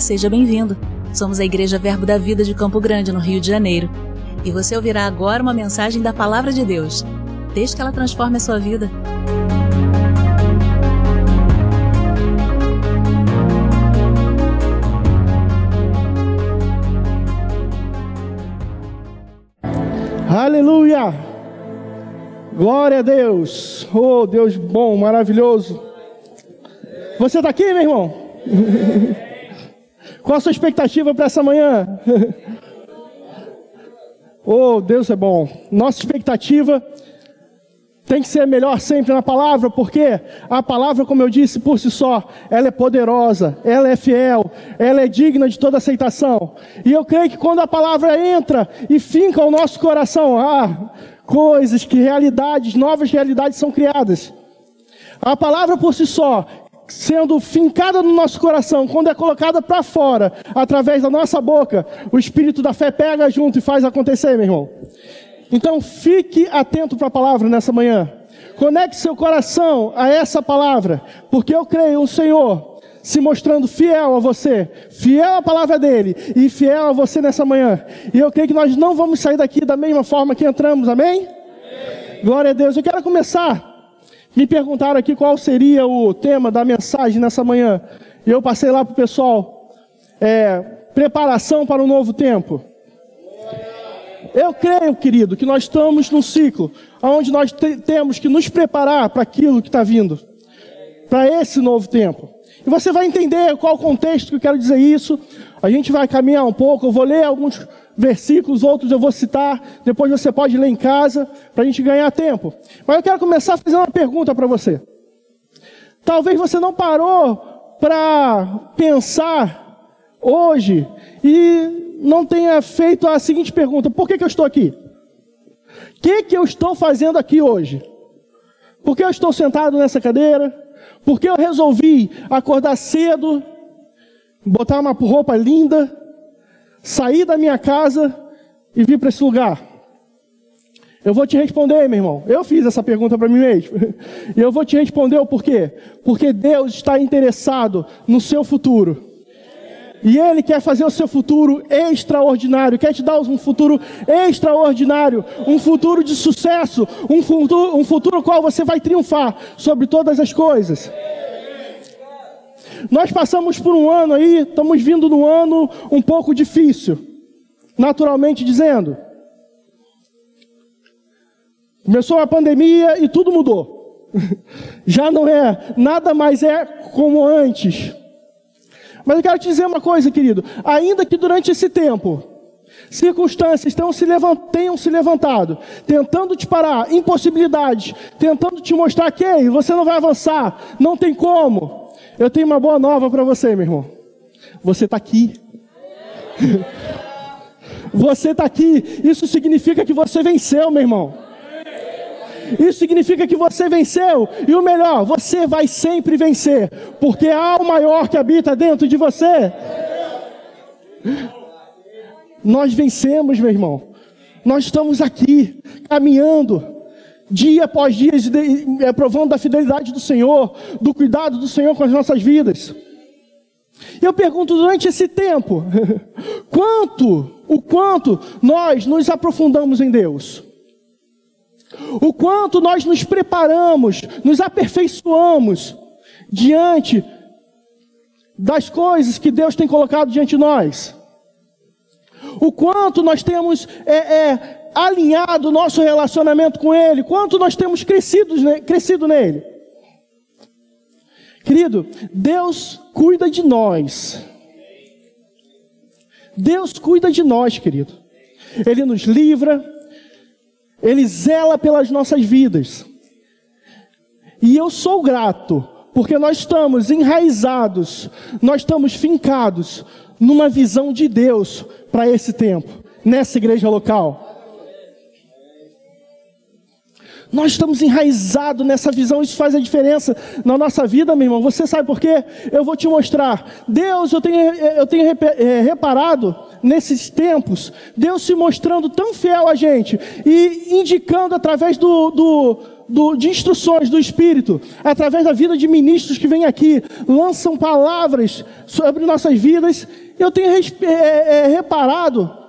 Seja bem-vindo. Somos a Igreja Verbo da Vida de Campo Grande, no Rio de Janeiro. E você ouvirá agora uma mensagem da Palavra de Deus. Desde que ela transforme a sua vida. Aleluia! Glória a Deus! Oh, Deus bom, maravilhoso! Você está aqui, meu irmão? Qual a sua expectativa para essa manhã? oh, Deus é bom. Nossa expectativa tem que ser melhor sempre na palavra, porque a palavra, como eu disse por si só, ela é poderosa, ela é fiel, ela é digna de toda aceitação. E eu creio que quando a palavra entra e finca o nosso coração, ah, coisas, que realidades, novas realidades são criadas. A palavra por si só, sendo fincada no nosso coração, quando é colocada para fora, através da nossa boca, o espírito da fé pega junto e faz acontecer, meu irmão. Então fique atento para a palavra nessa manhã. Conecte seu coração a essa palavra, porque eu creio o Senhor se mostrando fiel a você, fiel à palavra dele e fiel a você nessa manhã. E eu creio que nós não vamos sair daqui da mesma forma que entramos, amém? amém. Glória a Deus. Eu quero começar me perguntaram aqui qual seria o tema da mensagem nessa manhã. E eu passei lá para o pessoal. É, preparação para um novo tempo. Eu creio, querido, que nós estamos num ciclo onde nós te temos que nos preparar para aquilo que está vindo, para esse novo tempo. E você vai entender qual o contexto que eu quero dizer isso. A gente vai caminhar um pouco, eu vou ler alguns versículos, outros eu vou citar, depois você pode ler em casa, para a gente ganhar tempo. Mas eu quero começar fazendo uma pergunta para você. Talvez você não parou para pensar hoje e não tenha feito a seguinte pergunta: por que, que eu estou aqui? O que, que eu estou fazendo aqui hoje? Por que eu estou sentado nessa cadeira? Por que eu resolvi acordar cedo, botar uma roupa linda, sair da minha casa e vir para esse lugar? Eu vou te responder, meu irmão. Eu fiz essa pergunta para mim mesmo. E eu vou te responder o porquê. Porque Deus está interessado no seu futuro. E Ele quer fazer o seu futuro extraordinário, quer te dar um futuro extraordinário, um futuro de sucesso, um futuro, um futuro qual você vai triunfar sobre todas as coisas. Nós passamos por um ano aí, estamos vindo num ano um pouco difícil, naturalmente dizendo. Começou a pandemia e tudo mudou. Já não é, nada mais é como antes. Mas eu quero te dizer uma coisa, querido. Ainda que durante esse tempo, circunstâncias tenham se, levant, tenham se levantado, tentando te parar, impossibilidades, tentando te mostrar que você não vai avançar, não tem como. Eu tenho uma boa nova para você, meu irmão. Você está aqui. você está aqui. Isso significa que você venceu, meu irmão. Isso significa que você venceu. E o melhor, você vai sempre vencer. Porque há o maior que habita dentro de você. Nós vencemos, meu irmão. Nós estamos aqui, caminhando dia após dia, é, provando da fidelidade do Senhor, do cuidado do Senhor com as nossas vidas. Eu pergunto durante esse tempo, quanto, o quanto nós nos aprofundamos em Deus? O quanto nós nos preparamos, nos aperfeiçoamos diante das coisas que Deus tem colocado diante de nós? O quanto nós temos é, é, alinhado o nosso relacionamento com Ele, quanto nós temos crescido, crescido nele. Querido, Deus cuida de nós. Deus cuida de nós, querido. Ele nos livra, Ele zela pelas nossas vidas. E eu sou grato, porque nós estamos enraizados, nós estamos fincados numa visão de Deus para esse tempo, nessa igreja local. Nós estamos enraizados nessa visão, isso faz a diferença na nossa vida, meu irmão. Você sabe por quê? Eu vou te mostrar. Deus, eu tenho, eu tenho é, reparado nesses tempos, Deus se mostrando tão fiel a gente e indicando através do, do, do, de instruções do Espírito, através da vida de ministros que vêm aqui, lançam palavras sobre nossas vidas. Eu tenho é, é, reparado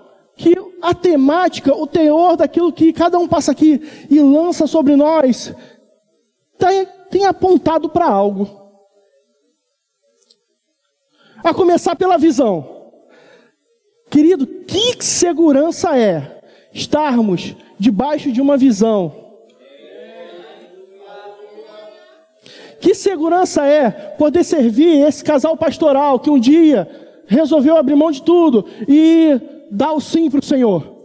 a temática, o teor daquilo que cada um passa aqui e lança sobre nós, tem, tem apontado para algo. A começar pela visão. Querido, que segurança é estarmos debaixo de uma visão? Que segurança é poder servir esse casal pastoral que um dia resolveu abrir mão de tudo e dar o sim para o Senhor,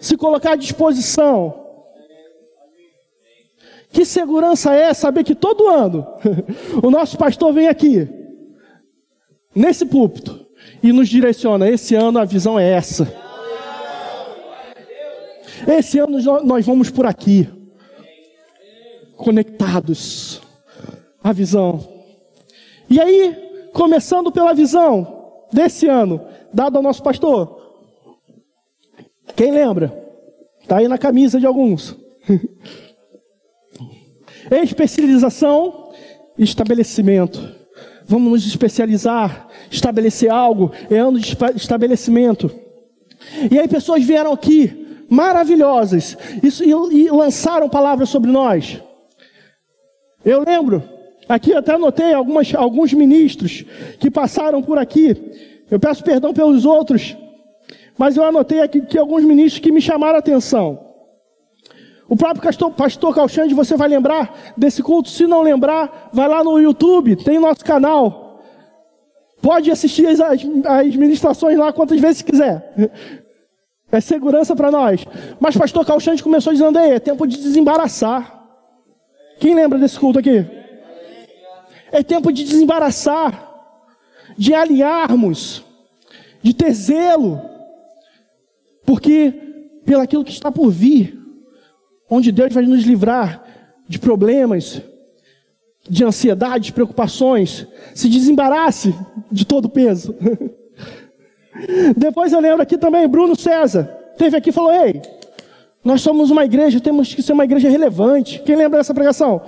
se colocar à disposição. Que segurança é saber que todo ano o nosso pastor vem aqui, nesse púlpito, e nos direciona. Esse ano a visão é essa. Esse ano nós vamos por aqui, conectados à visão. E aí, começando pela visão desse ano, dado ao nosso pastor, quem lembra? Está aí na camisa de alguns. Especialização estabelecimento. Vamos nos especializar, estabelecer algo, é ano de estabelecimento. E aí pessoas vieram aqui, maravilhosas, e, e lançaram palavras sobre nós. Eu lembro, aqui até anotei algumas, alguns ministros que passaram por aqui. Eu peço perdão pelos outros, mas eu anotei aqui que alguns ministros que me chamaram a atenção. O próprio pastor, pastor Calxande, você vai lembrar desse culto? Se não lembrar, vai lá no YouTube, tem nosso canal. Pode assistir as, as ministrações lá quantas vezes quiser. É segurança para nós. Mas pastor Calxande começou dizendo aí, é tempo de desembaraçar. Quem lembra desse culto aqui? É tempo de desembaraçar, de alinharmos, de ter zelo porque pelo aquilo que está por vir, onde Deus vai nos livrar de problemas, de ansiedade, de preocupações, se desembarace de todo o peso. Depois eu lembro aqui também, Bruno César, teve aqui e falou: Ei, nós somos uma igreja, temos que ser uma igreja relevante. Quem lembra dessa pregação?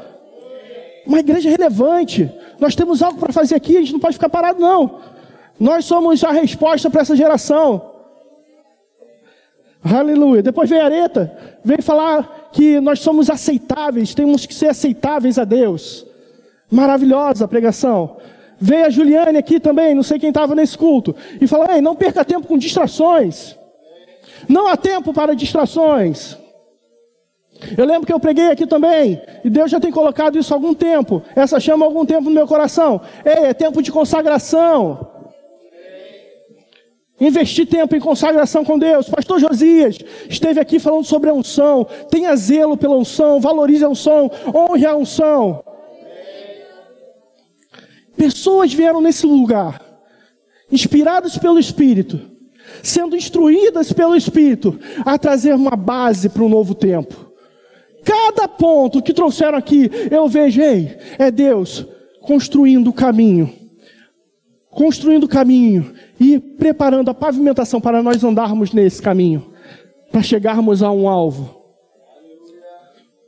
Uma igreja relevante. Nós temos algo para fazer aqui, a gente não pode ficar parado, não. Nós somos a resposta para essa geração. Aleluia. Depois veio Areta, veio falar que nós somos aceitáveis, temos que ser aceitáveis a Deus. Maravilhosa a pregação. Veio a Juliane aqui também, não sei quem estava nesse culto, e falou: Ei, não perca tempo com distrações. Não há tempo para distrações. Eu lembro que eu preguei aqui também, e Deus já tem colocado isso há algum tempo, essa chama há algum tempo no meu coração. Ei, é tempo de consagração. Investir tempo em consagração com Deus. Pastor Josias esteve aqui falando sobre a unção. Tenha zelo pela unção, valorize a unção, honre a unção. Pessoas vieram nesse lugar, inspiradas pelo Espírito, sendo instruídas pelo Espírito, a trazer uma base para um novo tempo. Cada ponto que trouxeram aqui, eu vejo, ei, é Deus construindo o caminho. Construindo o caminho e preparando a pavimentação para nós andarmos nesse caminho, para chegarmos a um alvo.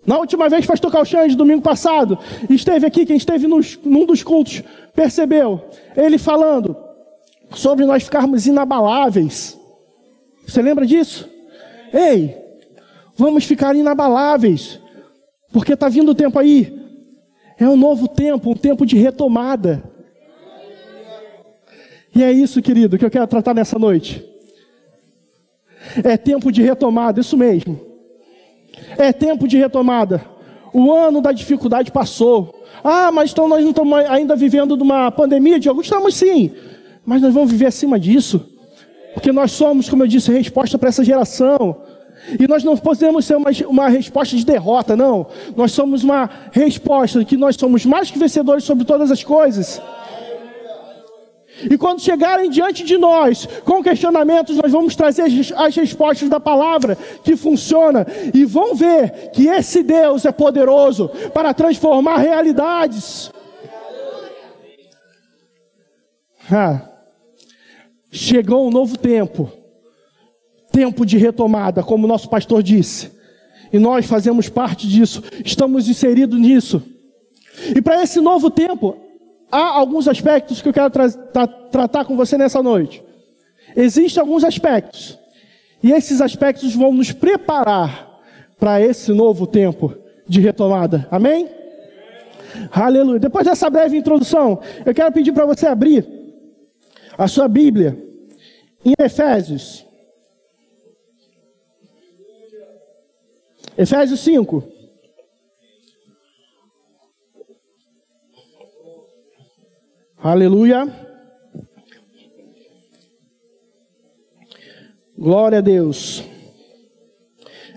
Na última vez, pastor Calxande, domingo passado, esteve aqui, quem esteve nos, num dos cultos, percebeu, ele falando sobre nós ficarmos inabaláveis. Você lembra disso? Ei, vamos ficar inabaláveis, porque está vindo o tempo aí. É um novo tempo, um tempo de retomada. E é isso, querido, que eu quero tratar nessa noite. É tempo de retomada, isso mesmo. É tempo de retomada. O ano da dificuldade passou. Ah, mas então nós não estamos ainda vivendo de uma pandemia? De alguns estamos sim. Mas nós vamos viver acima disso. Porque nós somos, como eu disse, resposta para essa geração. E nós não podemos ser uma, uma resposta de derrota, não. Nós somos uma resposta que nós somos mais que vencedores sobre todas as coisas. E quando chegarem diante de nós com questionamentos, nós vamos trazer as respostas da palavra que funciona. E vão ver que esse Deus é poderoso para transformar realidades. Chegou um novo tempo, tempo de retomada, como o nosso pastor disse, e nós fazemos parte disso, estamos inseridos nisso. E para esse novo tempo, há alguns aspectos que eu quero tra tra tratar com você nessa noite. Existem alguns aspectos, e esses aspectos vão nos preparar para esse novo tempo de retomada. Amém? Aleluia. Depois dessa breve introdução, eu quero pedir para você abrir a sua Bíblia em Efésios. Efésios 5. Aleluia. Glória a Deus.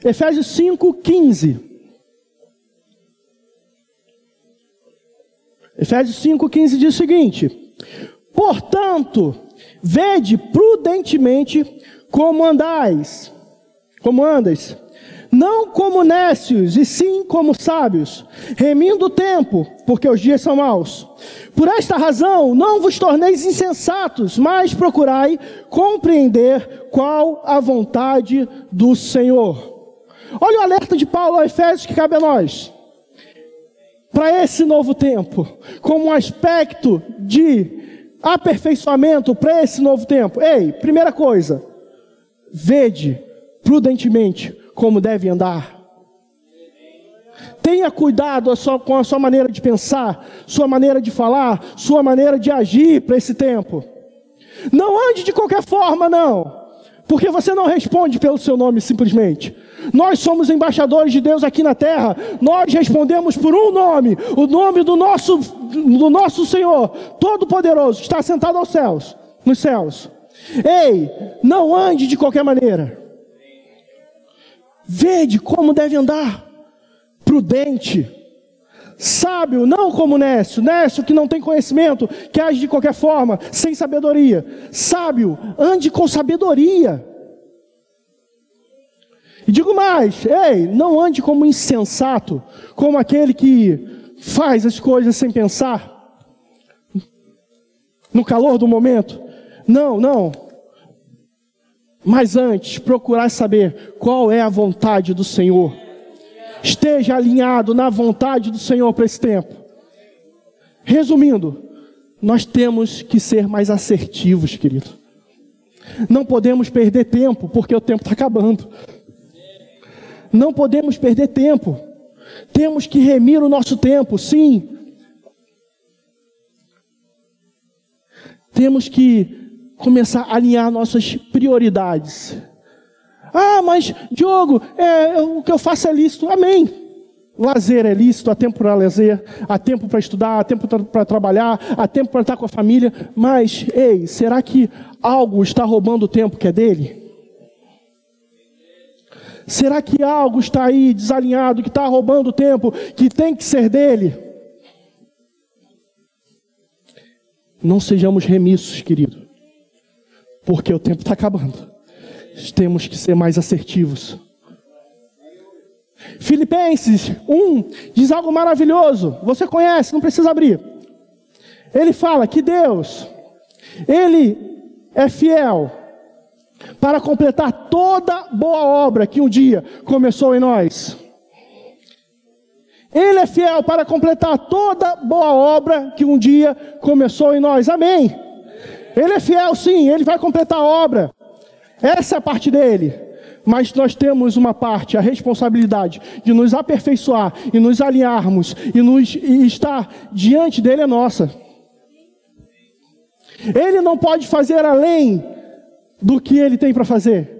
Efésios 5, 15. Efésios 5, 15 diz o seguinte: Portanto, vede prudentemente como andais, como andas, não como nécios, e sim como sábios, remindo o tempo, porque os dias são maus. Por esta razão, não vos torneis insensatos, mas procurai compreender qual a vontade do Senhor. Olha o alerta de Paulo a Efésios que cabe a nós. Para esse novo tempo, como um aspecto de aperfeiçoamento para esse novo tempo. Ei, primeira coisa, vede prudentemente como deve andar. Tenha cuidado com a sua maneira de pensar, sua maneira de falar, sua maneira de agir para esse tempo. Não ande de qualquer forma, não. Porque você não responde pelo seu nome simplesmente. Nós somos embaixadores de Deus aqui na terra. Nós respondemos por um nome, o nome do nosso, do nosso Senhor Todo-Poderoso, está sentado aos céus, nos céus. Ei, não ande de qualquer maneira. Vede como deve andar. Prudente. Sábio, não como Nécio. Nécio que não tem conhecimento, que age de qualquer forma, sem sabedoria. Sábio, ande com sabedoria. E digo mais, ei, não ande como insensato, como aquele que faz as coisas sem pensar, no calor do momento. Não, não. Mas antes, procurar saber qual é a vontade do Senhor. Esteja alinhado na vontade do Senhor para esse tempo. Resumindo, nós temos que ser mais assertivos, querido. Não podemos perder tempo, porque o tempo está acabando. Não podemos perder tempo. Temos que remir o nosso tempo, sim. Temos que começar a alinhar nossas prioridades. Ah, mas Diogo, é, o que eu faço é lícito. Amém. Lazer é lícito, há tempo para lazer, há tempo para estudar, há tempo para trabalhar, há tempo para estar com a família. Mas, ei, será que algo está roubando o tempo que é dele? Será que algo está aí desalinhado, que está roubando o tempo que tem que ser dele? Não sejamos remissos, querido porque o tempo está acabando. Temos que ser mais assertivos. Filipenses 1 diz algo maravilhoso. Você conhece, não precisa abrir. Ele fala que Deus, Ele é fiel para completar toda boa obra que um dia começou em nós. Ele é fiel para completar toda boa obra que um dia começou em nós. Amém. Ele é fiel, sim, ele vai completar a obra. Essa é a parte dele. Mas nós temos uma parte, a responsabilidade de nos aperfeiçoar e nos alinharmos e, nos, e estar diante dele é nossa. Ele não pode fazer além do que ele tem para fazer.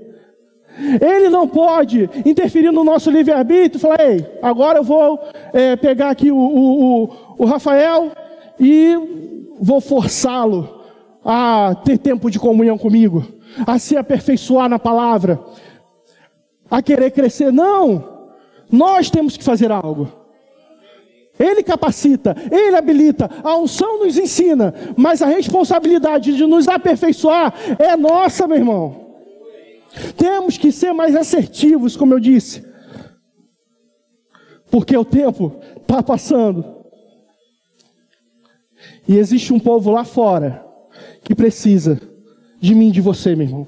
Ele não pode interferir no nosso livre-arbítrio e falar: ei, agora eu vou é, pegar aqui o, o, o, o Rafael e vou forçá-lo a ter tempo de comunhão comigo, a se aperfeiçoar na palavra, a querer crescer. Não! Nós temos que fazer algo. Ele capacita, Ele habilita, a unção nos ensina, mas a responsabilidade de nos aperfeiçoar é nossa, meu irmão. Temos que ser mais assertivos, como eu disse, porque o tempo está passando. E existe um povo lá fora que precisa de mim, de você, meu irmão.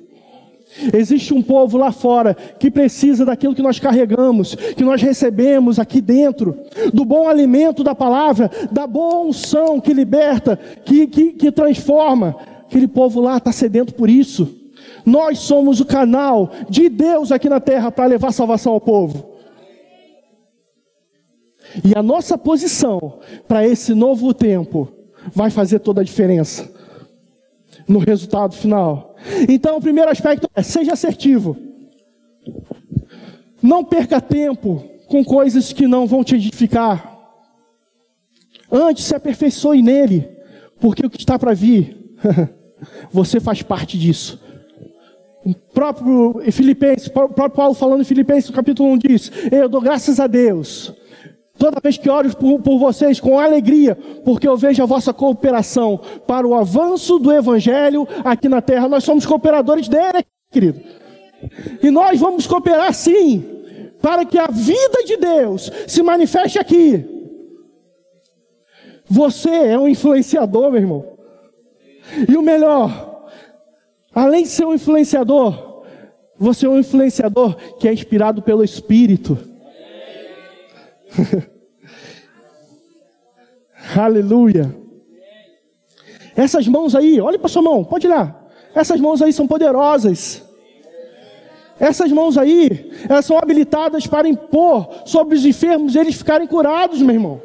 Existe um povo lá fora que precisa daquilo que nós carregamos, que nós recebemos aqui dentro, do bom alimento da palavra, da boa unção que liberta, que, que, que transforma. Aquele povo lá está sedento por isso. Nós somos o canal de Deus aqui na terra para levar salvação ao povo. E a nossa posição para esse novo tempo vai fazer toda a diferença no resultado final. Então, o primeiro aspecto é seja assertivo. Não perca tempo com coisas que não vão te edificar. Antes se aperfeiçoe nele, porque o que está para vir, você faz parte disso. O próprio Filipenses, o próprio Paulo falando em Filipenses, no capítulo 1 diz: Eu dou graças a Deus Toda vez que oro por, por, vocês com alegria, porque eu vejo a vossa cooperação para o avanço do Evangelho aqui na terra. Nós somos cooperadores dele, querido. E nós vamos cooperar sim, para que a vida de Deus se manifeste aqui. Você é um influenciador, meu irmão. E o melhor, além de ser um influenciador, você é um influenciador que é inspirado pelo Espírito. Aleluia. Essas mãos aí, olhe para sua mão, pode olhar. Essas mãos aí são poderosas. Essas mãos aí, elas são habilitadas para impor sobre os enfermos eles ficarem curados, meu irmão.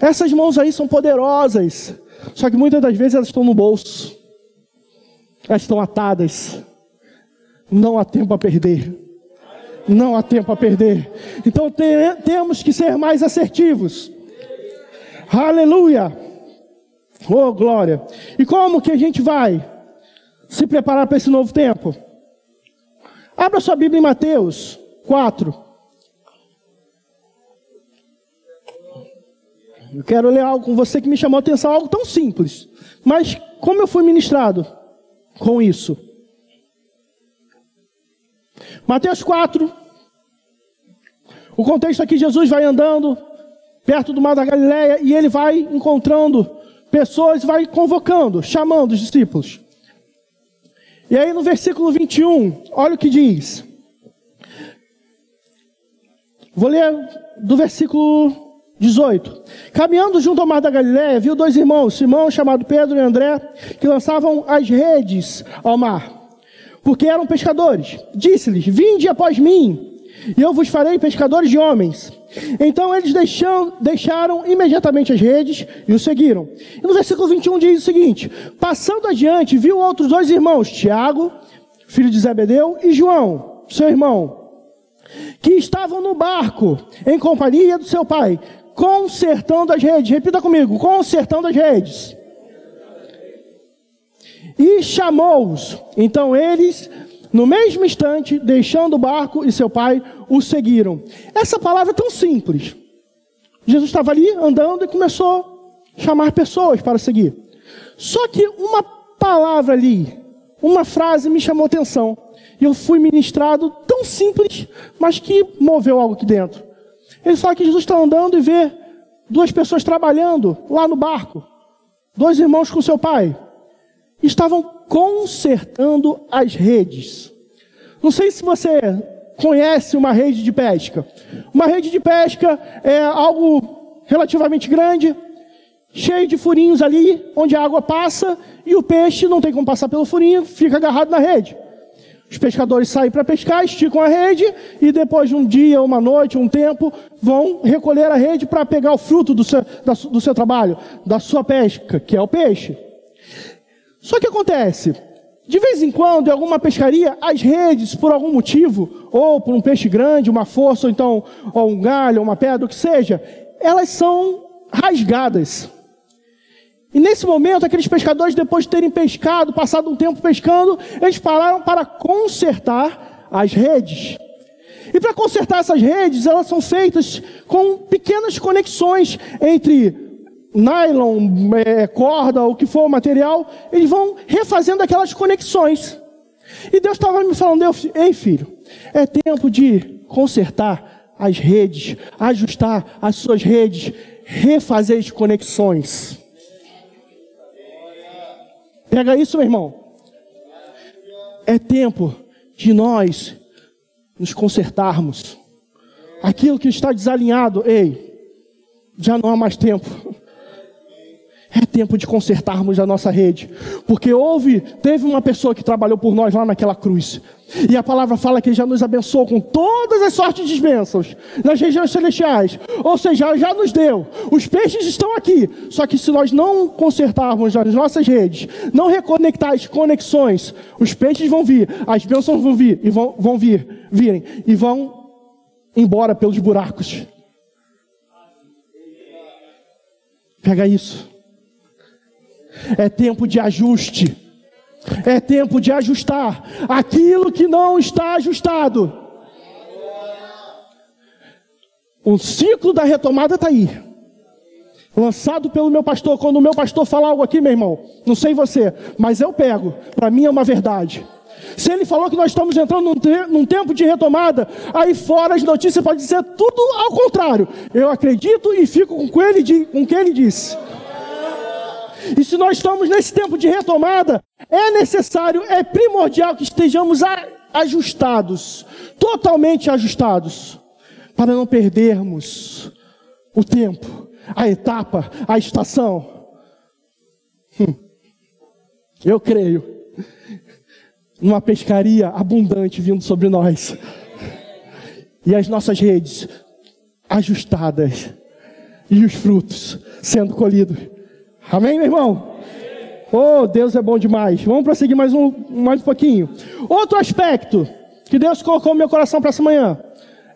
Essas mãos aí são poderosas. Só que muitas das vezes elas estão no bolso. Elas estão atadas. Não há tempo a perder. Não há tempo a perder. Então te, temos que ser mais assertivos. Aleluia. Oh, glória. E como que a gente vai se preparar para esse novo tempo? Abra sua Bíblia em Mateus 4. Eu quero ler algo com você que me chamou a atenção, algo tão simples. Mas como eu fui ministrado com isso? Mateus 4. O contexto aqui, Jesus vai andando perto do mar da Galileia e ele vai encontrando pessoas, vai convocando, chamando os discípulos. E aí no versículo 21, olha o que diz. Vou ler do versículo 18. Caminhando junto ao mar da Galileia, viu dois irmãos, Simão, chamado Pedro e André, que lançavam as redes ao mar porque eram pescadores. Disse-lhes: Vinde após mim, e eu vos farei pescadores de homens. Então eles deixam, deixaram imediatamente as redes e o seguiram. E no versículo 21 diz o seguinte: Passando adiante, viu outros dois irmãos, Tiago, filho de Zebedeu, e João, seu irmão, que estavam no barco, em companhia do seu pai, consertando as redes. Repita comigo: consertando as redes e chamou-os. Então eles, no mesmo instante, deixando o barco e seu pai, o seguiram. Essa palavra é tão simples. Jesus estava ali andando e começou a chamar pessoas para seguir. Só que uma palavra ali, uma frase me chamou atenção. E eu fui ministrado tão simples, mas que moveu algo aqui dentro. Ele fala que Jesus está andando e vê duas pessoas trabalhando lá no barco. Dois irmãos com seu pai estavam consertando as redes. Não sei se você conhece uma rede de pesca. Uma rede de pesca é algo relativamente grande, cheio de furinhos ali, onde a água passa e o peixe não tem como passar pelo furinho, fica agarrado na rede. Os pescadores saem para pescar, esticam a rede e depois de um dia, uma noite, um tempo, vão recolher a rede para pegar o fruto do seu, do seu trabalho, da sua pesca, que é o peixe. Só que acontece, de vez em quando, em alguma pescaria, as redes, por algum motivo, ou por um peixe grande, uma força, ou então ou um galho, uma pedra, o que seja, elas são rasgadas. E nesse momento, aqueles pescadores, depois de terem pescado, passado um tempo pescando, eles pararam para consertar as redes. E para consertar essas redes, elas são feitas com pequenas conexões entre nylon, é, corda, o que for material. Eles vão refazendo aquelas conexões. E Deus estava me falando, ei filho, é tempo de consertar as redes, ajustar as suas redes, refazer as conexões. Pega isso, meu irmão. É tempo de nós nos consertarmos. Aquilo que está desalinhado, ei, já não há mais tempo. É tempo de consertarmos a nossa rede. Porque houve, teve uma pessoa que trabalhou por nós lá naquela cruz. E a palavra fala que ele já nos abençoou com todas as sortes de bênçãos nas regiões celestiais. Ou seja, já nos deu. Os peixes estão aqui. Só que se nós não consertarmos as nossas redes, não reconectar as conexões, os peixes vão vir, as bênçãos vão vir e vão, vão vir, virem e vão embora pelos buracos. Pega isso. É tempo de ajuste. É tempo de ajustar aquilo que não está ajustado. O ciclo da retomada está aí. Lançado pelo meu pastor. Quando o meu pastor fala algo aqui, meu irmão, não sei você, mas eu pego. Para mim é uma verdade. Se ele falou que nós estamos entrando num, te num, tempo de retomada, aí fora as notícias podem dizer tudo ao contrário. Eu acredito e fico com, ele, com o que ele disse. E se nós estamos nesse tempo de retomada, é necessário, é primordial que estejamos ajustados, totalmente ajustados, para não perdermos o tempo, a etapa, a estação. Hum. Eu creio numa pescaria abundante vindo sobre nós e as nossas redes ajustadas e os frutos sendo colhidos. Amém, meu irmão? Oh, Deus é bom demais. Vamos prosseguir mais um, mais um pouquinho. Outro aspecto que Deus colocou no meu coração para essa manhã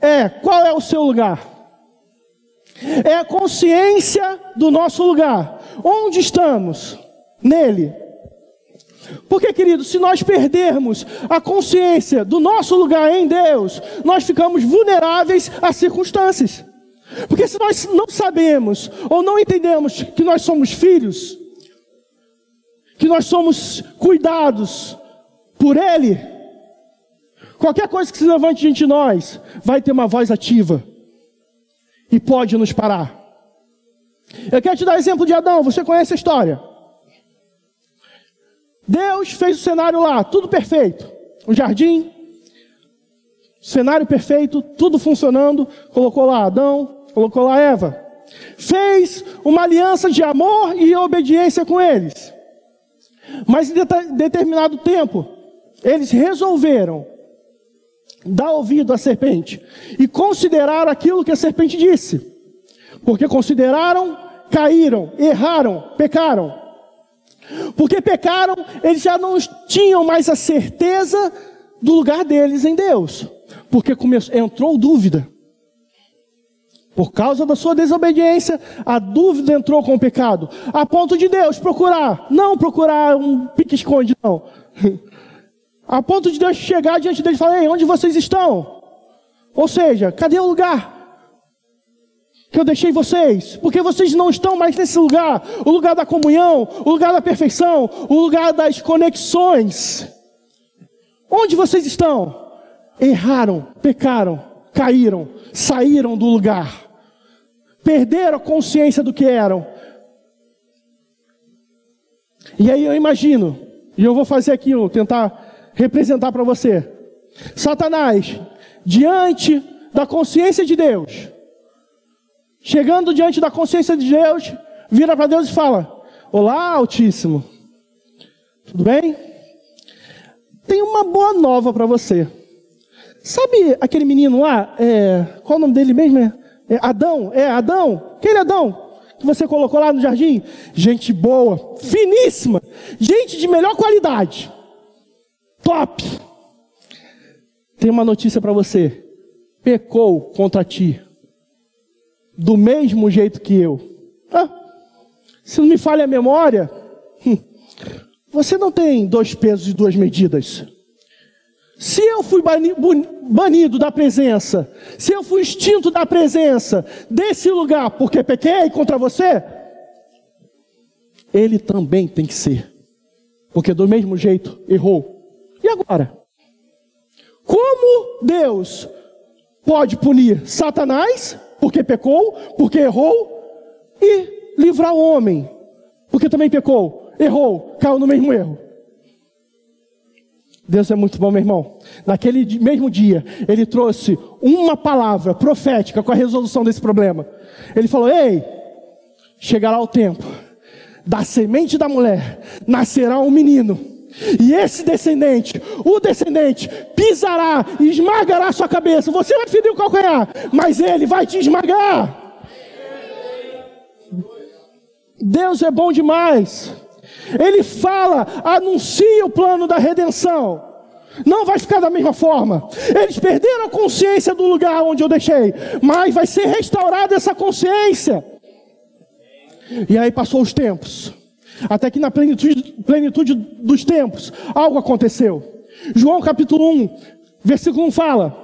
é qual é o seu lugar? É a consciência do nosso lugar. Onde estamos? Nele. Porque, querido, se nós perdermos a consciência do nosso lugar em Deus, nós ficamos vulneráveis às circunstâncias. Porque se nós não sabemos ou não entendemos que nós somos filhos, que nós somos cuidados por Ele, qualquer coisa que se levante diante de nós vai ter uma voz ativa e pode nos parar. Eu quero te dar exemplo de Adão, você conhece a história. Deus fez o cenário lá, tudo perfeito. O jardim, cenário perfeito, tudo funcionando, colocou lá Adão, colocou lá Eva. Fez uma aliança de amor e obediência com eles. Mas em determinado tempo, eles resolveram dar ouvido à serpente e considerar aquilo que a serpente disse. Porque consideraram, caíram, erraram, pecaram. Porque pecaram, eles já não tinham mais a certeza do lugar deles em Deus. Porque começou, entrou dúvida. Por causa da sua desobediência, a dúvida entrou com o pecado. A ponto de Deus procurar, não procurar um pique-esconde, não. A ponto de Deus chegar diante deles e falar: Ei, onde vocês estão? Ou seja, cadê o lugar que eu deixei vocês? Porque vocês não estão mais nesse lugar o lugar da comunhão, o lugar da perfeição, o lugar das conexões. Onde vocês estão? Erraram, pecaram, caíram, saíram do lugar perderam a consciência do que eram. E aí eu imagino, e eu vou fazer aqui, tentar representar para você. Satanás, diante da consciência de Deus, chegando diante da consciência de Deus, vira para Deus e fala: Olá, Altíssimo, tudo bem? Tem uma boa nova para você. Sabe aquele menino lá? É, qual o nome dele mesmo? É? É Adão, é Adão. Aquele Adão que você colocou lá no jardim. Gente boa, finíssima, gente de melhor qualidade. Top. Tem uma notícia para você. Pecou contra ti. Do mesmo jeito que eu. Se não me falha a memória, hum, você não tem dois pesos e duas medidas. Se eu fui banido da presença, se eu fui extinto da presença desse lugar porque pequei contra você, ele também tem que ser, porque do mesmo jeito errou. E agora? Como Deus pode punir Satanás porque pecou, porque errou, e livrar o homem porque também pecou, errou, caiu no mesmo erro? Deus é muito bom, meu irmão. Naquele mesmo dia, ele trouxe uma palavra profética com a resolução desse problema. Ele falou: Ei, chegará o tempo, da semente da mulher nascerá um menino. E esse descendente, o descendente, pisará e esmagará sua cabeça. Você vai ferir o calcanhar, mas ele vai te esmagar. Deus é bom demais. Ele fala, anuncia o plano da redenção. Não vai ficar da mesma forma. Eles perderam a consciência do lugar onde eu deixei, mas vai ser restaurada essa consciência. E aí passou os tempos, até que na plenitude, plenitude dos tempos, algo aconteceu. João capítulo 1, versículo 1 fala: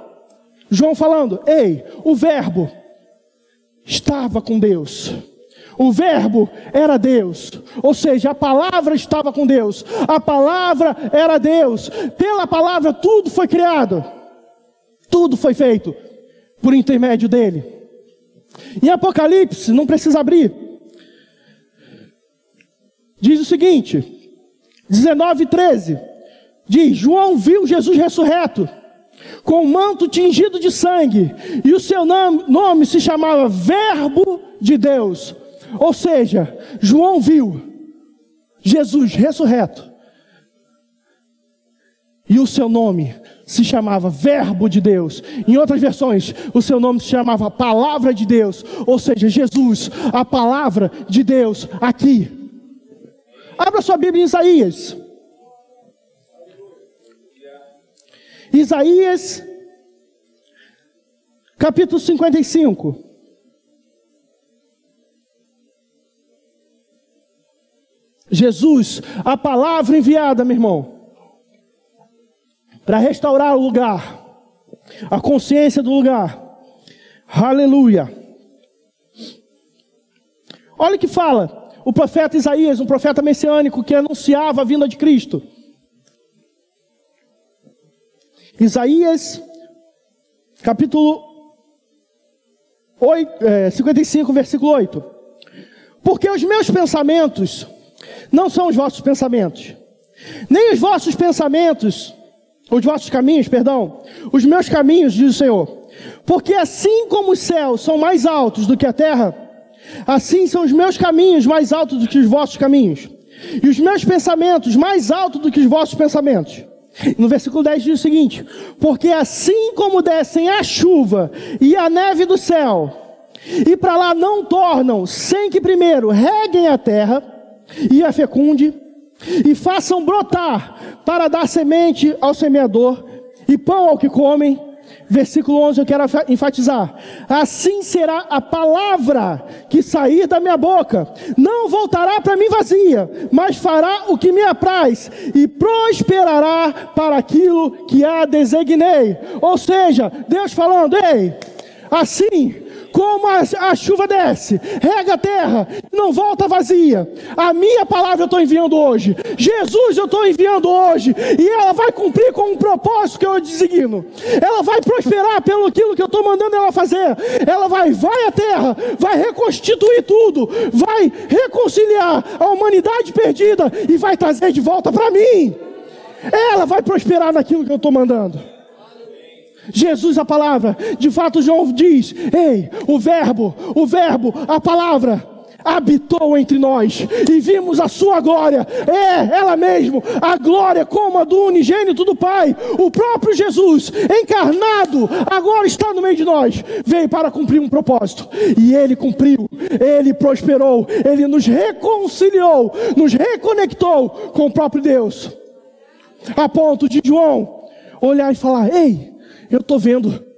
João falando, ei, o Verbo estava com Deus o Verbo era Deus, ou seja, a palavra estava com Deus, a palavra era Deus, pela palavra tudo foi criado, tudo foi feito por intermédio dele. Em Apocalipse, não precisa abrir, diz o seguinte, 19 13, diz: João viu Jesus ressurreto, com o manto tingido de sangue, e o seu nome, nome se chamava Verbo de Deus. Ou seja, João viu Jesus ressurreto. E o seu nome se chamava Verbo de Deus. Em outras versões, o seu nome se chamava Palavra de Deus. Ou seja, Jesus, a palavra de Deus aqui. Abra sua Bíblia em Isaías. Isaías, capítulo 55. Jesus, a palavra enviada, meu irmão, para restaurar o lugar, a consciência do lugar. Aleluia. Olha que fala o profeta Isaías, um profeta messiânico que anunciava a vinda de Cristo. Isaías, capítulo 8, é, 55, versículo 8. Porque os meus pensamentos não são os vossos pensamentos, nem os vossos pensamentos, os vossos caminhos, perdão, os meus caminhos, diz o Senhor. Porque assim como os céus são mais altos do que a terra, assim são os meus caminhos mais altos do que os vossos caminhos, e os meus pensamentos mais altos do que os vossos pensamentos. No versículo 10 diz o seguinte: Porque assim como descem a chuva e a neve do céu, e para lá não tornam, sem que primeiro reguem a terra, e a fecunde, e façam brotar para dar semente ao semeador e pão ao que comem. Versículo 11 eu quero enfatizar. Assim será a palavra que sair da minha boca. Não voltará para mim vazia, mas fará o que me apraz e prosperará para aquilo que a designei. Ou seja, Deus falando, ei, assim como a, a, chuva desce, rega a terra, não volta vazia. A minha palavra eu estou enviando hoje. Jesus eu estou enviando hoje. E ela vai cumprir com um propósito que eu designo. Ela vai prosperar pelo aquilo que eu estou mandando ela fazer. Ela vai, vai à terra, vai reconstituir tudo, vai reconciliar a humanidade perdida e vai trazer de volta para mim. Ela vai prosperar naquilo que eu estou mandando. Jesus, a palavra, de fato, João diz: Ei, o Verbo, o Verbo, a palavra, habitou entre nós e vimos a sua glória, é ela mesmo, a glória como a do unigênito do Pai, o próprio Jesus, encarnado, agora está no meio de nós, veio para cumprir um propósito. E ele cumpriu, ele prosperou, ele nos reconciliou, nos reconectou com o próprio Deus, a ponto de João olhar e falar: Ei, eu estou vendo.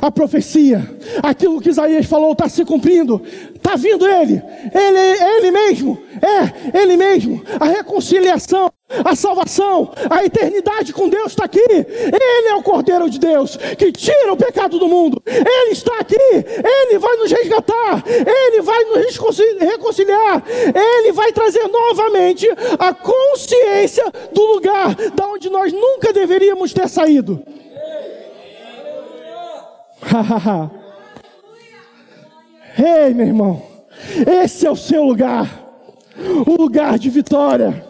A profecia, aquilo que Isaías falou está se cumprindo. Está vindo ele, ele, ele mesmo, é, ele mesmo. A reconciliação, a salvação, a eternidade com Deus está aqui. Ele é o Cordeiro de Deus que tira o pecado do mundo. Ele está aqui. Ele vai nos resgatar. Ele vai nos reconciliar. Ele vai trazer novamente a consciência do lugar da onde nós nunca deveríamos ter saído. Ei, meu irmão, esse é o seu lugar, o lugar de vitória,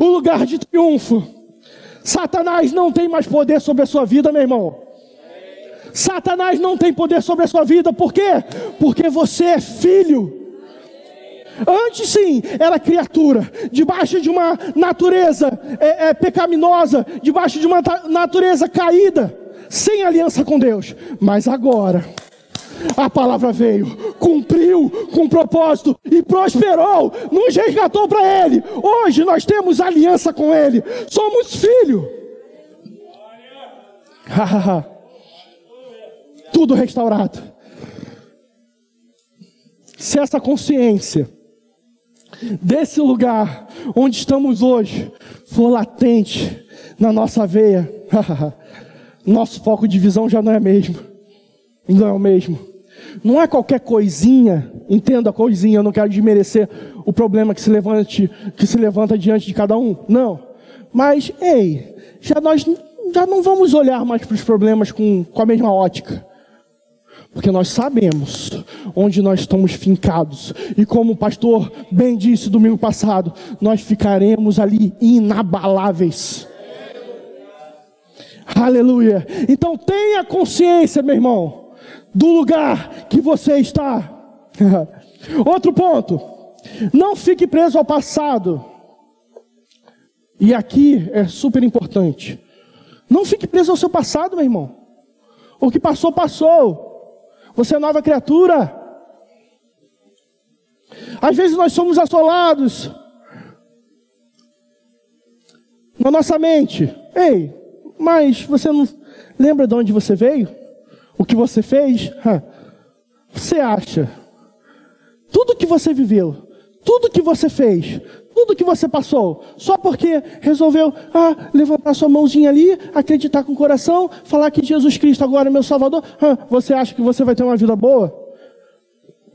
o lugar de triunfo. Satanás não tem mais poder sobre a sua vida, meu irmão. Satanás não tem poder sobre a sua vida, por quê? Porque você é filho. Antes sim, era criatura, debaixo de uma natureza é, é, pecaminosa, debaixo de uma natureza caída sem aliança com Deus. Mas agora, a palavra veio, cumpriu com propósito e prosperou, nos resgatou para Ele. Hoje nós temos aliança com Ele, somos filho. Tudo restaurado. Se essa consciência desse lugar onde estamos hoje for latente na nossa veia, nosso foco de visão já não é mesmo. Não é o mesmo. Não é qualquer coisinha, entenda a coisinha, eu não quero desmerecer o problema que se, levante, que se levanta diante de cada um. Não. Mas, ei, já nós já não vamos olhar mais para os problemas com, com a mesma ótica. Porque nós sabemos onde nós estamos fincados. E como o pastor bem disse domingo passado, nós ficaremos ali inabaláveis. Aleluia. Então tenha consciência, meu irmão, do lugar que você está. Outro ponto. Não fique preso ao passado. E aqui é super importante. Não fique preso ao seu passado, meu irmão. O que passou, passou. Você é nova criatura. Às vezes nós somos assolados na nossa mente. Ei, mas você não lembra de onde você veio? O que você fez? Você acha? Tudo que você viveu, tudo que você fez, tudo que você passou, só porque resolveu ah, levantar sua mãozinha ali, acreditar com o coração, falar que Jesus Cristo agora é meu Salvador, ah, você acha que você vai ter uma vida boa?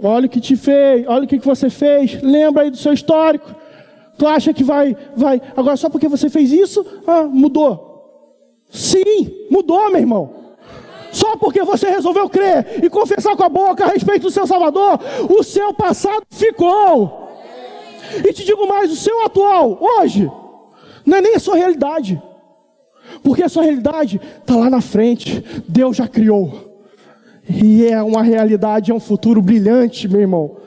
Olha o que te fez, olha o que você fez, lembra aí do seu histórico. Tu acha que vai, vai, agora só porque você fez isso, ah, mudou. Sim, mudou, meu irmão. Só porque você resolveu crer e confessar com a boca a respeito do seu Salvador, o seu passado ficou. E te digo mais: o seu atual, hoje, não é nem a sua realidade. Porque a sua realidade está lá na frente. Deus já criou. E é uma realidade, é um futuro brilhante, meu irmão.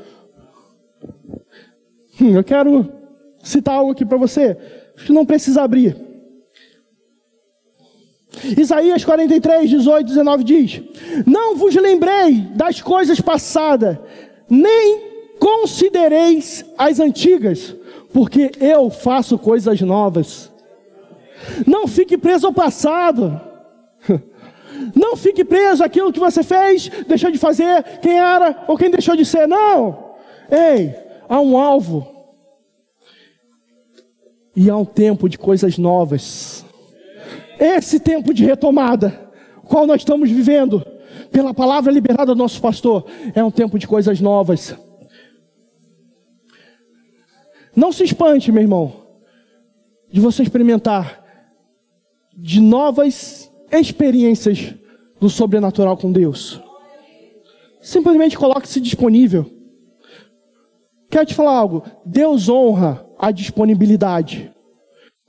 Hum, eu quero citar algo aqui para você. Acho que não precisa abrir. Isaías 43, 18, 19 diz: Não vos lembrei das coisas passadas, nem considereis as antigas, porque eu faço coisas novas. Não fique preso ao passado. Não fique preso àquilo que você fez, deixou de fazer, quem era ou quem deixou de ser. Não. Ei, há um alvo. E há um tempo de coisas novas. Esse tempo de retomada, qual nós estamos vivendo, pela palavra liberada do nosso pastor, é um tempo de coisas novas. Não se espante, meu irmão, de você experimentar de novas experiências do sobrenatural com Deus. Simplesmente coloque-se disponível. Quero te falar algo. Deus honra a disponibilidade.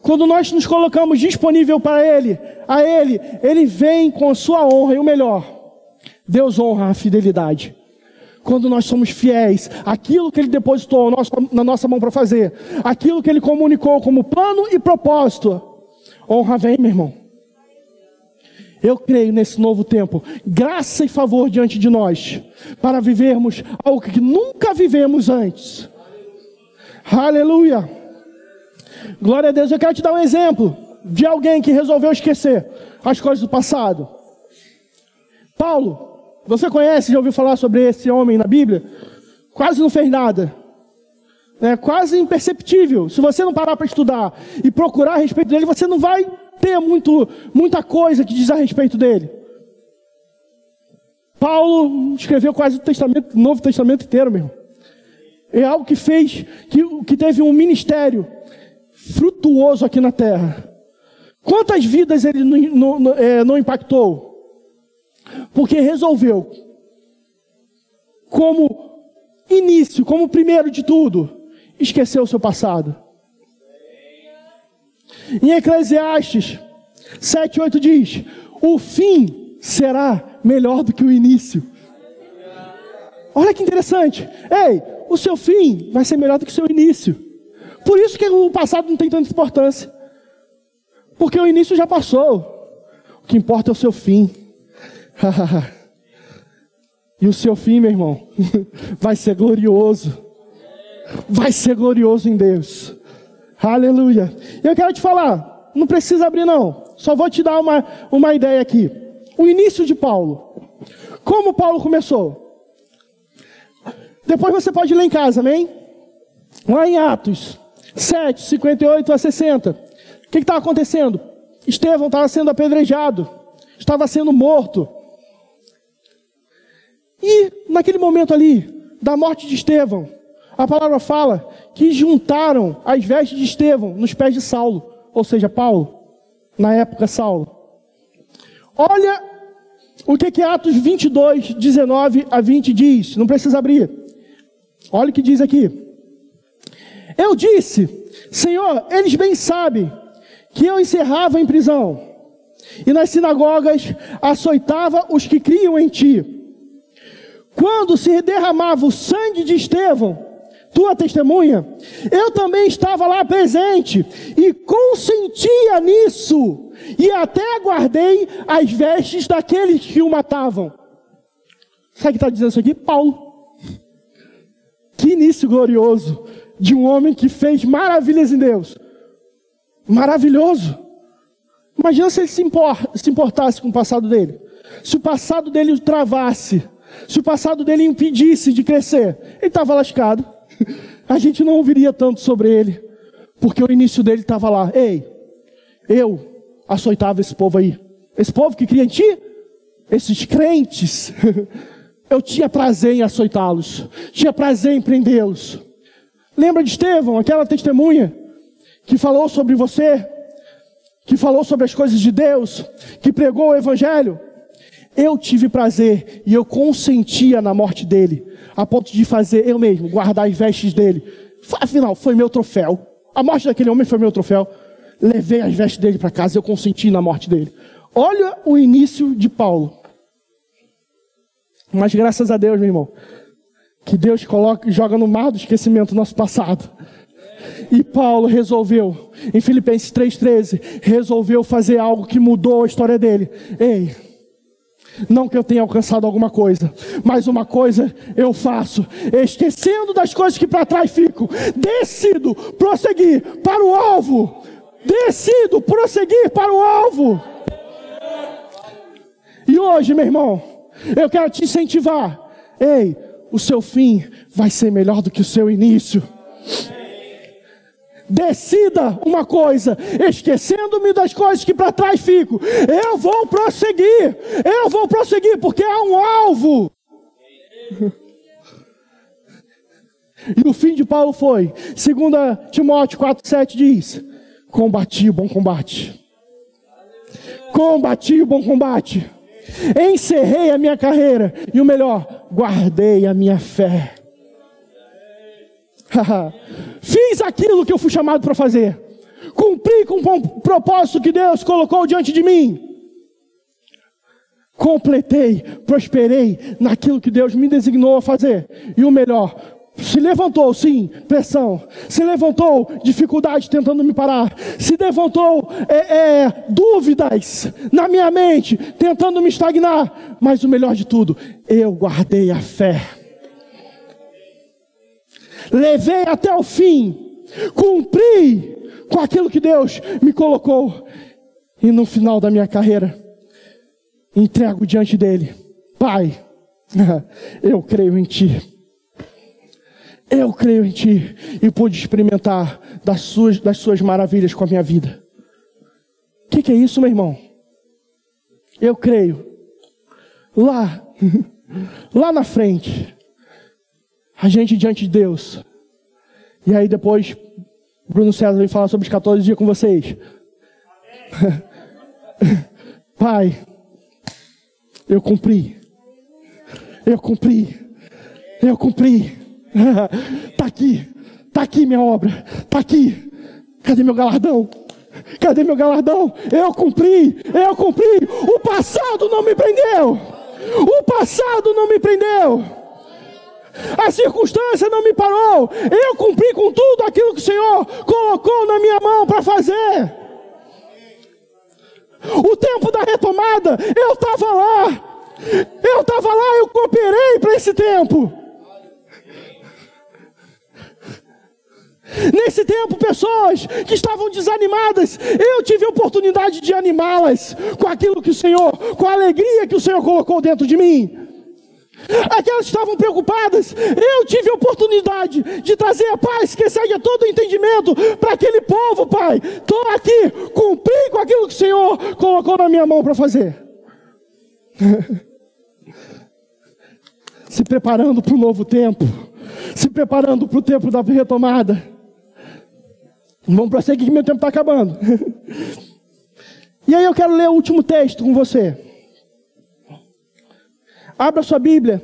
Quando nós nos colocamos disponível para Ele, a Ele, Ele vem com a sua honra e o melhor. Deus honra a fidelidade. Quando nós somos fiéis, aquilo que Ele depositou na nossa mão para fazer, aquilo que Ele comunicou como plano e propósito, honra vem, meu irmão. Eu creio nesse novo tempo, graça e favor diante de nós, para vivermos algo que nunca vivemos antes. Aleluia. Glória a Deus. Eu quero te dar um exemplo de alguém que resolveu esquecer as coisas do passado. Paulo, você conhece, já ouviu falar sobre esse homem na Bíblia? Quase não fez nada. É quase imperceptível. Se você não parar para estudar e procurar a respeito dele, você não vai ter muito, muita coisa que diz a respeito dele. Paulo escreveu quase o, Testamento, o Novo Testamento inteiro, meu. É algo que fez, que, que teve um ministério frutuoso aqui na terra. Quantas vidas ele não, não, é, não impactou? Porque resolveu, como início, como primeiro de tudo, esquecer o seu passado. Em Eclesiastes 7, 8 diz: O fim será melhor do que o início. Olha que interessante. Ei, o seu fim vai ser melhor do que o seu início. Por isso que o passado não tem tanta importância. Porque o início já passou. O que importa é o seu fim. e o seu fim, meu irmão, vai ser glorioso. Vai ser glorioso em Deus. Aleluia. Eu quero te falar, não precisa abrir não. Só vou te dar uma, uma ideia aqui. O início de Paulo. Como Paulo começou? Depois você pode ler em casa, amém? Lá em Atos 7, 58 a 60. O que estava acontecendo? Estevão estava sendo apedrejado, estava sendo morto. E naquele momento ali, da morte de Estevão, a palavra fala que juntaram as vestes de Estevão nos pés de Saulo, ou seja, Paulo, na época Saulo. Olha o que, que Atos 22, 19 a 20 diz, não precisa abrir. Olha o que diz aqui. Eu disse, Senhor, eles bem sabem que eu encerrava em prisão e nas sinagogas açoitava os que criam em ti. Quando se derramava o sangue de Estevão, tua testemunha, eu também estava lá presente e consentia nisso, e até guardei as vestes daqueles que o matavam. Sabe o que está dizendo isso aqui? Paulo. Que início glorioso de um homem que fez maravilhas em Deus. Maravilhoso. Imagina se ele se, se importasse com o passado dele. Se o passado dele o travasse. Se o passado dele impedisse de crescer. Ele estava lascado. A gente não ouviria tanto sobre ele. Porque o início dele estava lá. Ei, eu açoitava esse povo aí. Esse povo que cria em ti. Esses crentes. Eu tinha prazer em açoitá-los, tinha prazer em prendê-los. Lembra de Estevão, aquela testemunha que falou sobre você, que falou sobre as coisas de Deus, que pregou o Evangelho? Eu tive prazer e eu consentia na morte dele, a ponto de fazer eu mesmo, guardar as vestes dele. Afinal, foi meu troféu. A morte daquele homem foi meu troféu. Levei as vestes dele para casa, eu consenti na morte dele. Olha o início de Paulo. Mas graças a Deus, meu irmão, que Deus coloca, joga no mar do esquecimento o nosso passado. E Paulo resolveu, em Filipenses 3,13, resolveu fazer algo que mudou a história dele. Ei, não que eu tenha alcançado alguma coisa, mas uma coisa eu faço, esquecendo das coisas que para trás ficam, decido prosseguir para o alvo. Decido prosseguir para o alvo. E hoje, meu irmão, eu quero te incentivar. Ei, o seu fim vai ser melhor do que o seu início. Decida uma coisa, esquecendo-me das coisas que para trás fico. Eu vou prosseguir, eu vou prosseguir, porque há um alvo. E o fim de Paulo foi, 2 Timóteo 4,7 diz: Combati o bom combate. Combati o bom combate encerrei a minha carreira e o melhor, guardei a minha fé. Fiz aquilo que eu fui chamado para fazer. Cumpri com o propósito que Deus colocou diante de mim. Completei, prosperei naquilo que Deus me designou a fazer. E o melhor, se levantou, sim, pressão. Se levantou, dificuldade tentando me parar. Se levantou é, é, dúvidas na minha mente, tentando me estagnar. Mas o melhor de tudo, eu guardei a fé. Levei até o fim. Cumpri com aquilo que Deus me colocou. E no final da minha carreira, entrego diante dele Pai, eu creio em Ti. Eu creio em Ti e pude experimentar das suas, das suas maravilhas com a minha vida. O que, que é isso, meu irmão? Eu creio. Lá, lá na frente, a gente diante de Deus. E aí depois, Bruno César vem falar sobre os 14 dias com vocês. Pai, eu cumpri. Eu cumpri. Eu cumpri. Está aqui. Está aqui minha obra. Está aqui. Cadê meu galardão? Cadê meu galardão? Eu cumpri. Eu cumpri. O passado não me prendeu. O passado não me prendeu. A circunstância não me parou. Eu cumpri com tudo aquilo que o Senhor colocou na minha mão para fazer. O tempo da retomada, eu estava lá. Eu estava lá, eu cooperei para esse tempo. Nesse tempo, pessoas que estavam desanimadas, eu tive a oportunidade de animá-las com aquilo que o Senhor, com a alegria que o Senhor colocou dentro de mim. Aquelas que estavam preocupadas, eu tive a oportunidade de trazer a paz que segue todo o entendimento para aquele povo, Pai. Estou aqui, cumpri com aquilo que o Senhor colocou na minha mão para fazer. se preparando para o novo tempo, se preparando para o tempo da retomada. Vamos prosseguir que meu tempo está acabando. e aí eu quero ler o último texto com você. Abra sua Bíblia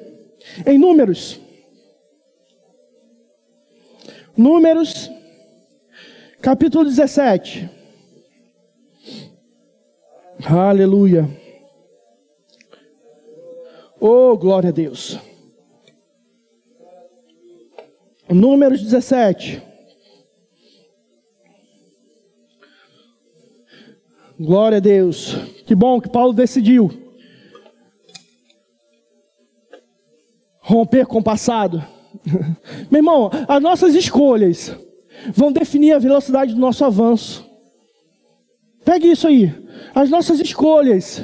em Números. Números, capítulo 17. Aleluia. Oh, glória a Deus. Números 17. Glória a Deus. Que bom que Paulo decidiu romper com o passado. Meu irmão, as nossas escolhas vão definir a velocidade do nosso avanço. Pegue isso aí. As nossas escolhas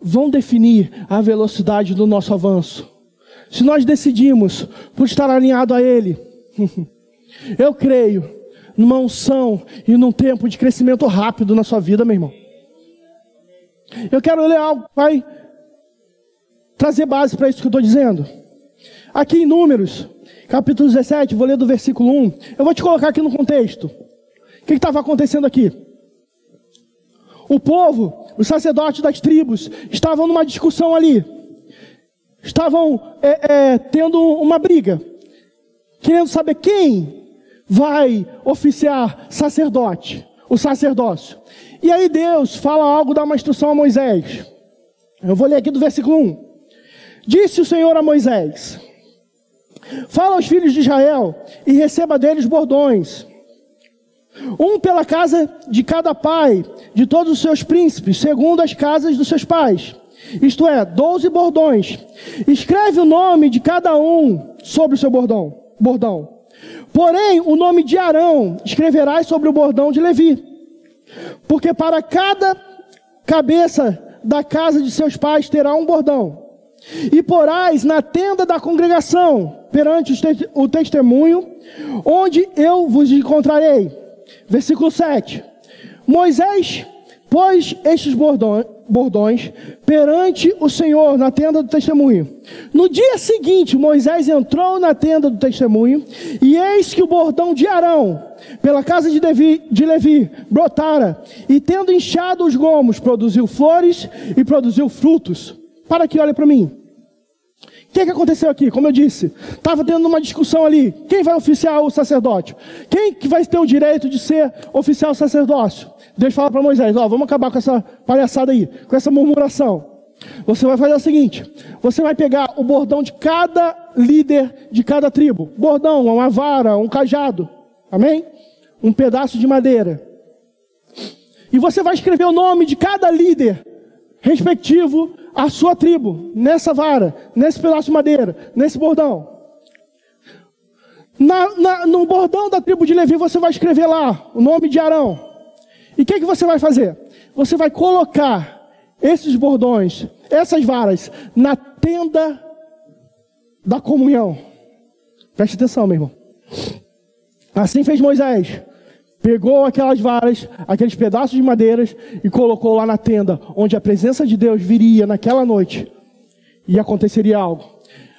vão definir a velocidade do nosso avanço. Se nós decidimos por estar alinhado a Ele, eu creio numa unção e num tempo de crescimento rápido na sua vida, meu irmão. Eu quero ler algo vai trazer base para isso que eu estou dizendo. Aqui em Números, capítulo 17, vou ler do versículo 1. Eu vou te colocar aqui no contexto. O que estava acontecendo aqui? O povo, os sacerdotes das tribos, estavam numa discussão ali. Estavam é, é, tendo uma briga, querendo saber quem vai oficiar sacerdote, o sacerdócio. E aí Deus fala algo, dá uma instrução a Moisés. Eu vou ler aqui do versículo 1. Disse o Senhor a Moisés: Fala aos filhos de Israel e receba deles bordões. Um pela casa de cada pai, de todos os seus príncipes, segundo as casas dos seus pais. Isto é, doze bordões. Escreve o nome de cada um sobre o seu bordão. bordão. Porém, o nome de Arão escreverás sobre o bordão de Levi. Porque para cada cabeça da casa de seus pais terá um bordão. E porás na tenda da congregação, perante o testemunho, onde eu vos encontrarei. Versículo 7. Moisés pôs estes bordões, bordões perante o Senhor na tenda do testemunho. No dia seguinte, Moisés entrou na tenda do testemunho, e eis que o bordão de Arão, pela casa de, Devi, de Levi, brotara, e tendo inchado os gomos, produziu flores e produziu frutos. Para aqui, olha para mim. O que, que aconteceu aqui? Como eu disse, estava tendo uma discussão ali. Quem vai oficiar o sacerdócio? Quem que vai ter o direito de ser oficial sacerdócio? Deus fala para Moisés: Ó, vamos acabar com essa palhaçada aí, com essa murmuração. Você vai fazer o seguinte: você vai pegar o bordão de cada líder de cada tribo. Bordão, uma vara, um cajado. Amém? Um pedaço de madeira. E você vai escrever o nome de cada líder respectivo à sua tribo, nessa vara, nesse pedaço de madeira, nesse bordão. Na, na, no bordão da tribo de Levi você vai escrever lá o nome de Arão. E o que, que você vai fazer? Você vai colocar esses bordões, essas varas, na tenda da comunhão. Preste atenção, meu irmão. Assim fez Moisés. Pegou aquelas varas, aqueles pedaços de madeiras e colocou lá na tenda, onde a presença de Deus viria naquela noite e aconteceria algo.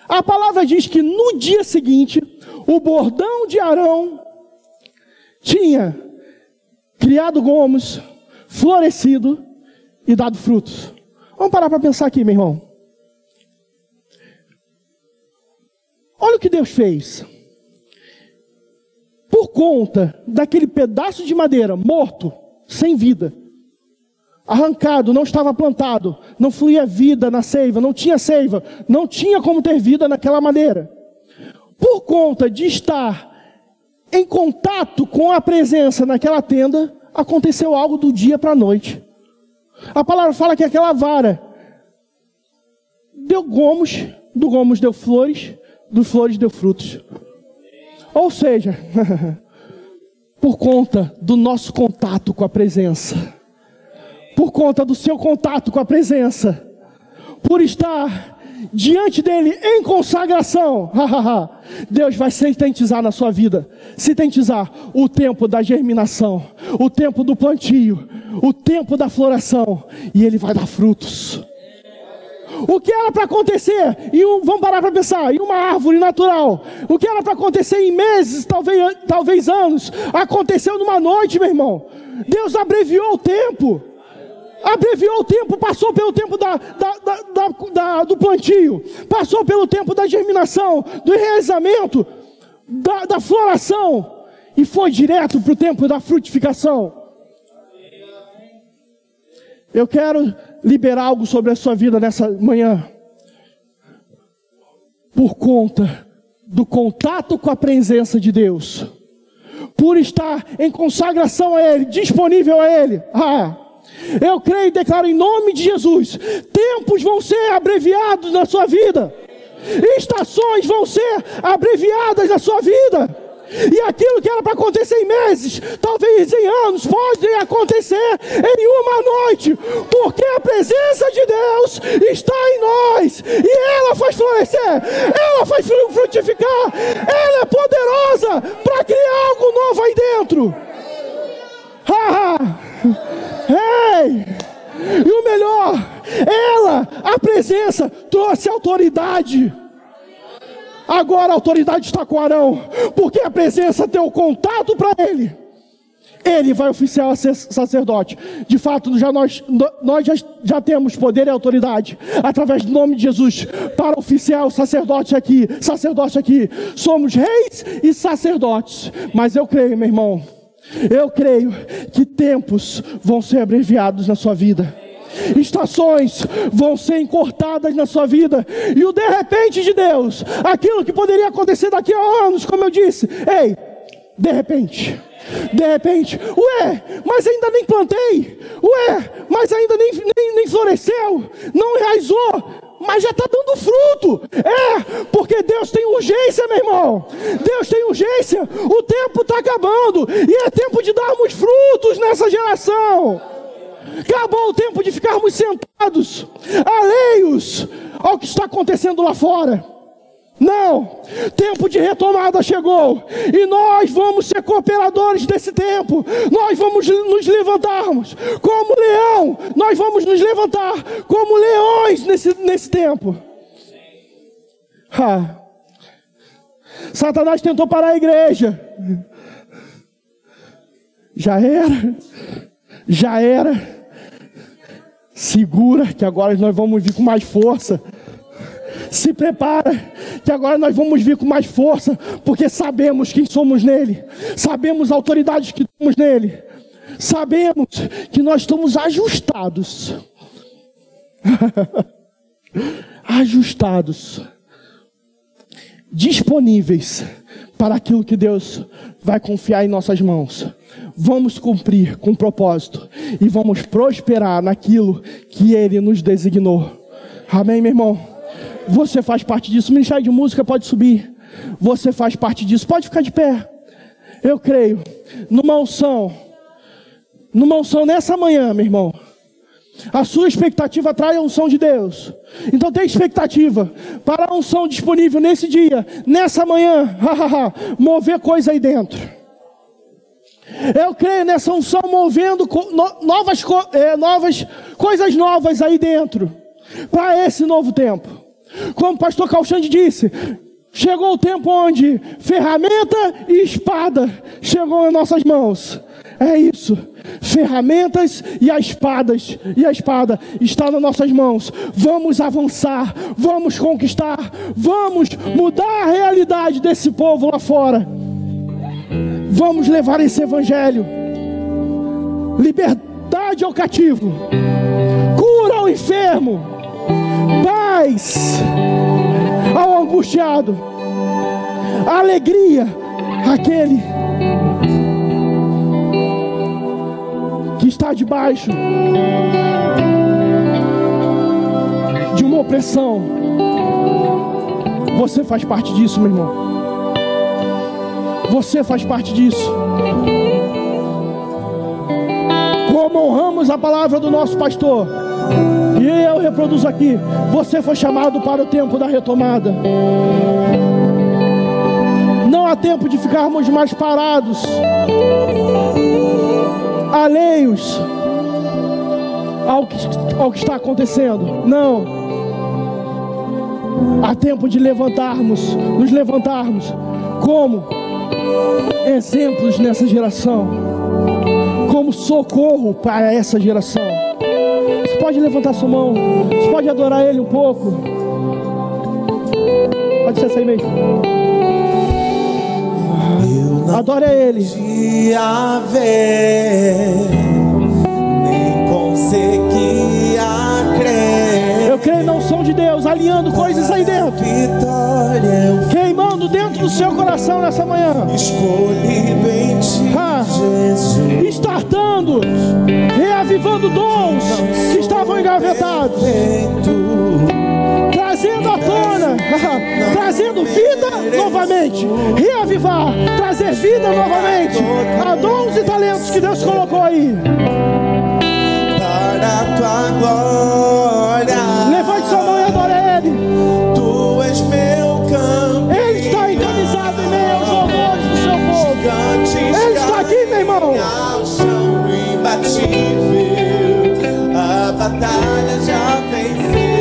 A palavra diz que no dia seguinte, o bordão de Arão tinha criado gomos, florescido e dado frutos. Vamos parar para pensar aqui, meu irmão. Olha o que Deus fez por conta daquele pedaço de madeira morto, sem vida, arrancado, não estava plantado, não fluía vida na seiva, não tinha seiva, não tinha como ter vida naquela madeira. Por conta de estar em contato com a presença naquela tenda, aconteceu algo do dia para a noite. A palavra fala que aquela vara deu gomos, do gomos deu flores, dos flores deu frutos. Ou seja, por conta do nosso contato com a presença, por conta do seu contato com a presença, por estar diante dele em consagração, Deus vai sintetizar na sua vida, sintetizar o tempo da germinação, o tempo do plantio, o tempo da floração, e ele vai dar frutos. O que era para acontecer? E um, vamos parar para pensar. Em uma árvore natural. O que era para acontecer em meses, talvez, talvez anos, aconteceu numa noite, meu irmão. Deus abreviou o tempo. Abreviou o tempo, passou pelo tempo da, da, da, do plantio, passou pelo tempo da germinação, do enraizamento, da, da floração, e foi direto para o tempo da frutificação. Eu quero liberar algo sobre a sua vida nessa manhã. Por conta do contato com a presença de Deus, por estar em consagração a Ele, disponível a Ele. Ah, eu creio e declaro em nome de Jesus: tempos vão ser abreviados na sua vida, estações vão ser abreviadas na sua vida. E aquilo que era para acontecer em meses, talvez em anos, pode acontecer em uma noite, porque a presença de Deus está em nós, e ela faz florescer, ela faz frutificar, ela é poderosa para criar algo novo aí dentro. Ei! E o melhor, ela, a presença, trouxe autoridade. Agora a autoridade está com Arão, porque a presença deu contato para ele. Ele vai ser sacerdote. De fato, já nós, nós já, já temos poder e autoridade através do nome de Jesus para oficiar o sacerdote aqui, sacerdote aqui. Somos reis e sacerdotes. Mas eu creio, meu irmão, eu creio que tempos vão ser abreviados na sua vida. Estações vão ser encurtadas na sua vida, e o de repente de Deus, aquilo que poderia acontecer daqui a anos, como eu disse, ei, de repente, de repente, ué, mas ainda nem plantei, ué, mas ainda nem, nem, nem floresceu, não enraizou, mas já está dando fruto. É, porque Deus tem urgência, meu irmão. Deus tem urgência. O tempo está acabando e é tempo de darmos frutos nessa geração. Acabou o tempo de ficarmos sentados, alheios ao que está acontecendo lá fora. Não, tempo de retomada chegou e nós vamos ser cooperadores desse tempo. Nós vamos nos levantarmos como leão, nós vamos nos levantar como leões nesse, nesse tempo. Satanás tentou parar a igreja, já era, já era. Segura, que agora nós vamos vir com mais força. Se prepara, que agora nós vamos vir com mais força, porque sabemos quem somos nele, sabemos a autoridade que temos nele, sabemos que nós estamos ajustados. ajustados, disponíveis para aquilo que Deus vai confiar em nossas mãos vamos cumprir com propósito e vamos prosperar naquilo que Ele nos designou. Amém, meu irmão? Você faz parte disso. O Ministério de Música pode subir. Você faz parte disso. Pode ficar de pé. Eu creio. Numa unção. Numa unção nessa manhã, meu irmão. A sua expectativa atrai a unção de Deus. Então tem expectativa para a unção disponível nesse dia, nessa manhã, mover coisa aí dentro. Eu creio nessa unção movendo novas, é, novas coisas novas aí dentro, para esse novo tempo. Como o pastor Calxande disse, chegou o tempo onde ferramenta e espada chegou em nossas mãos. É isso. Ferramentas e as espadas e a espada está nas nossas mãos. Vamos avançar, vamos conquistar, vamos mudar a realidade desse povo lá fora. Vamos levar esse evangelho. Liberdade ao cativo. Cura ao enfermo. Paz ao angustiado. Alegria àquele que está debaixo de uma opressão. Você faz parte disso, meu irmão. Você faz parte disso. Como honramos a palavra do nosso pastor, e eu reproduzo aqui: você foi chamado para o tempo da retomada. Não há tempo de ficarmos mais parados alheios ao que, ao que está acontecendo. Não. Há tempo de levantarmos, nos levantarmos como exemplos nessa geração, como socorro para essa geração. Pode levantar sua mão, você pode adorar Ele um pouco. Pode ser assim mesmo. Adore a Ele. Ver, nem conseguia creio na som de Deus, alinhando coisas aí dentro. Queimando dentro do seu coração nessa manhã. Escolhido em ti, ah, Jesus. Startando, reavivando dons que estavam engavetados trazendo à tona, trazendo vida novamente, reavivar, trazer vida novamente a dons e talentos que Deus colocou aí. Para tua glória, A batalha já venceu.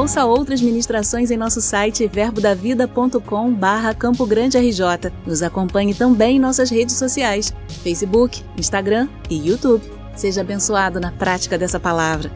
Ouça outras ministrações em nosso site verbodavida.com barra Campo Grande RJ. Nos acompanhe também em nossas redes sociais, Facebook, Instagram e YouTube. Seja abençoado na prática dessa palavra.